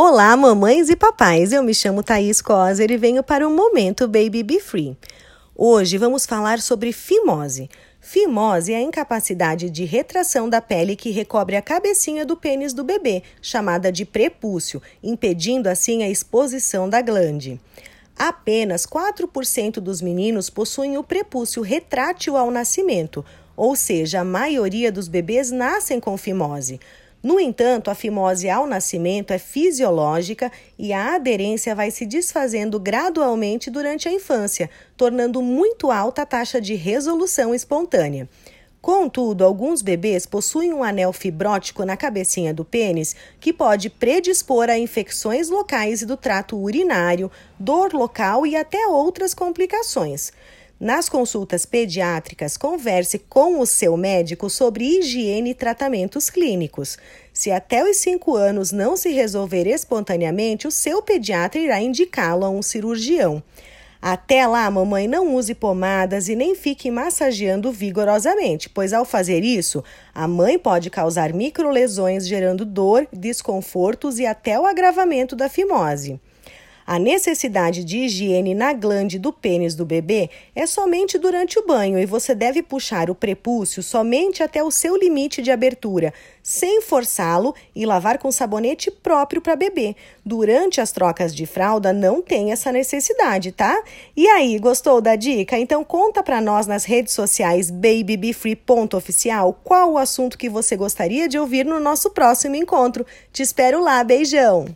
Olá, mamães e papais. Eu me chamo Thaís Coser e venho para o Momento Baby Be Free. Hoje vamos falar sobre fimose. Fimose é a incapacidade de retração da pele que recobre a cabecinha do pênis do bebê, chamada de prepúcio, impedindo assim a exposição da glande. Apenas 4% dos meninos possuem o prepúcio retrátil ao nascimento, ou seja, a maioria dos bebês nascem com fimose. No entanto, a fimose ao nascimento é fisiológica e a aderência vai se desfazendo gradualmente durante a infância, tornando muito alta a taxa de resolução espontânea. Contudo, alguns bebês possuem um anel fibrótico na cabecinha do pênis que pode predispor a infecções locais do trato urinário, dor local e até outras complicações. Nas consultas pediátricas, converse com o seu médico sobre higiene e tratamentos clínicos. Se até os 5 anos não se resolver espontaneamente, o seu pediatra irá indicá-lo a um cirurgião. Até lá, mamãe, não use pomadas e nem fique massageando vigorosamente, pois ao fazer isso, a mãe pode causar microlesões, gerando dor, desconfortos e até o agravamento da fimose. A necessidade de higiene na glande do pênis do bebê é somente durante o banho e você deve puxar o prepúcio somente até o seu limite de abertura, sem forçá-lo e lavar com sabonete próprio para bebê. Durante as trocas de fralda não tem essa necessidade, tá? E aí, gostou da dica? Então conta para nós nas redes sociais babybefree.oficial qual o assunto que você gostaria de ouvir no nosso próximo encontro. Te espero lá, beijão.